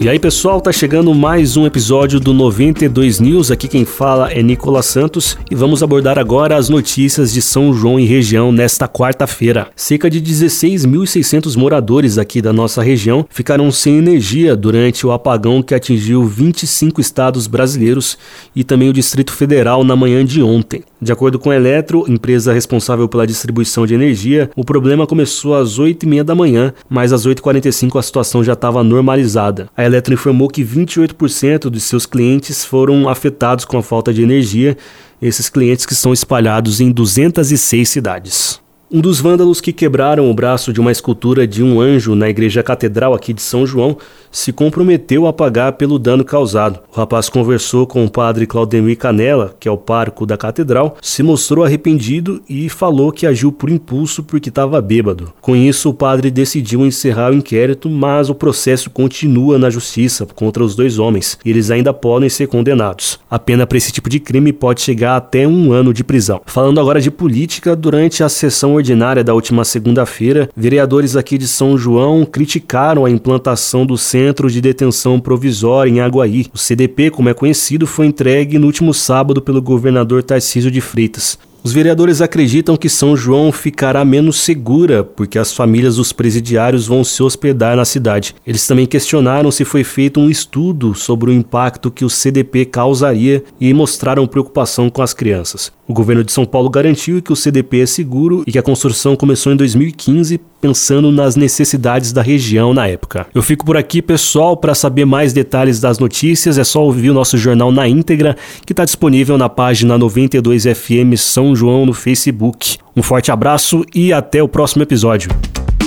E aí, pessoal, tá chegando mais um episódio do 92 News. Aqui quem fala é Nicolas Santos e vamos abordar agora as notícias de São João e região nesta quarta-feira. Cerca de 16.600 moradores aqui da nossa região ficaram sem energia durante o apagão que atingiu 25 estados brasileiros e também o Distrito Federal na manhã de ontem. De acordo com a Eletro, empresa responsável pela distribuição de energia, o problema começou às 8h30 da manhã, mas às 8h45 a situação já estava normalizada. A Eletro informou que 28% de seus clientes foram afetados com a falta de energia, esses clientes que são espalhados em 206 cidades. Um dos vândalos que quebraram o braço de uma escultura de um anjo na igreja catedral aqui de São João se comprometeu a pagar pelo dano causado. O rapaz conversou com o padre Claudemir Canela, que é o pároco da catedral, se mostrou arrependido e falou que agiu por impulso porque estava bêbado. Com isso, o padre decidiu encerrar o inquérito, mas o processo continua na justiça contra os dois homens e eles ainda podem ser condenados. A pena para esse tipo de crime pode chegar até um ano de prisão. Falando agora de política, durante a sessão ordinária da última segunda-feira, vereadores aqui de São João criticaram a implantação do centro de Detenção Provisória em Aguaí. O CDP, como é conhecido, foi entregue no último sábado pelo governador Tarcísio de Freitas. Os vereadores acreditam que São João ficará menos segura porque as famílias dos presidiários vão se hospedar na cidade. Eles também questionaram se foi feito um estudo sobre o impacto que o CDP causaria e mostraram preocupação com as crianças. O governo de São Paulo garantiu que o CDP é seguro e que a construção começou em 2015 pensando nas necessidades da região na época. Eu fico por aqui, pessoal, para saber mais detalhes das notícias é só ouvir o nosso jornal na íntegra, que está disponível na página 92 FM São João no Facebook. Um forte abraço e até o próximo episódio.